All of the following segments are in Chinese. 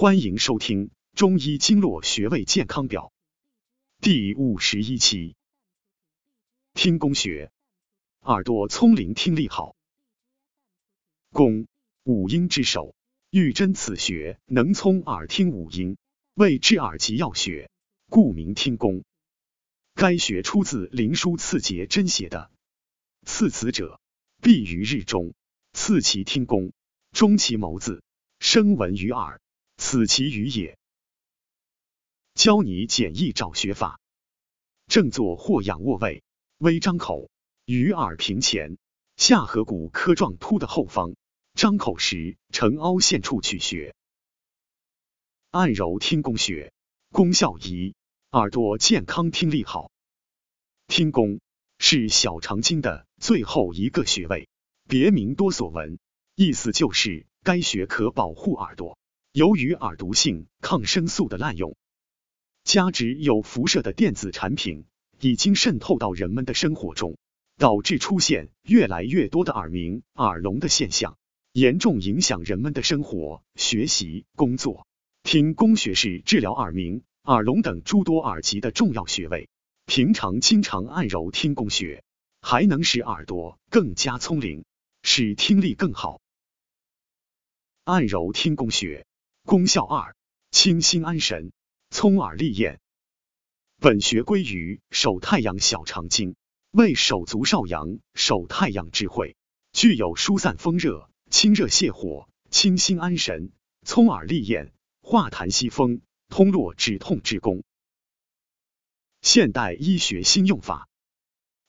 欢迎收听《中医经络穴位健康表》第五十一期。听宫穴，耳朵聪灵听力好。宫，五阴之首，欲针此穴能聪耳听五阴，谓之耳疾要穴，故名听宫。该穴出自《灵枢·刺节真邪》的“刺此者，必于日中，刺其听宫，中其眸子，声闻于耳。”此其余也。教你简易找穴法：正坐或仰卧位，微张口，于耳屏前，下颌骨科状突的后方。张口时。呈凹陷处取穴。按揉听宫穴，功效一：耳朵健康听力好。听宫。是小肠经的。最后一个穴位，别名多所闻，意思就是该穴可保护耳朵。由于耳毒性抗生素的滥用，加之有辐射的电子产品已经渗透到人们的生活中，导致出现越来越多的耳鸣、耳聋的现象，严重影响人们的生活、学习、工作。听宫穴是治疗耳鸣、耳聋等诸多耳疾的重要穴位，平常经常按揉听宫穴，还能使耳朵更加聪灵，使听力更好。按揉听宫穴。功效二：清心安神，聪耳利咽。本穴归于手太阳小肠经，为手足少阳、手太阳之会，具有疏散风热、清热泻火、清心安神、聪耳利咽、化痰息风、通络止痛之功。现代医学新用法：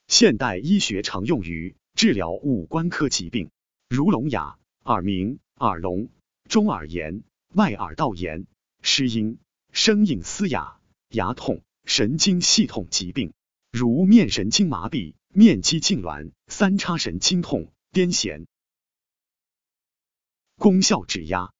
现代医学常用于治疗五官科疾病，如聋哑、耳鸣、耳聋、中耳炎。外耳道炎、失音、声音嘶哑、牙痛、神经系统疾病，如面神经麻痹、面肌痉挛、三叉神经痛、癫痫。功效指压：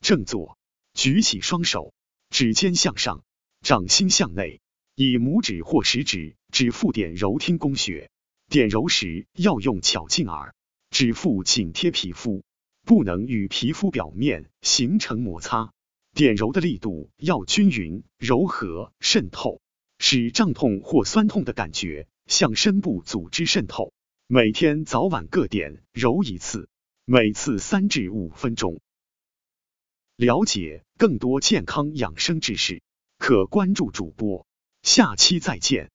正坐，举起双手，指尖向上，掌心向内，以拇指或食指指腹点揉听宫穴。点揉时要用巧劲耳，指腹紧贴皮肤。不能与皮肤表面形成摩擦，点揉的力度要均匀、柔和、渗透，使胀痛或酸痛的感觉向深部组织渗透。每天早晚各点揉一次，每次三至五分钟。了解更多健康养生知识，可关注主播。下期再见。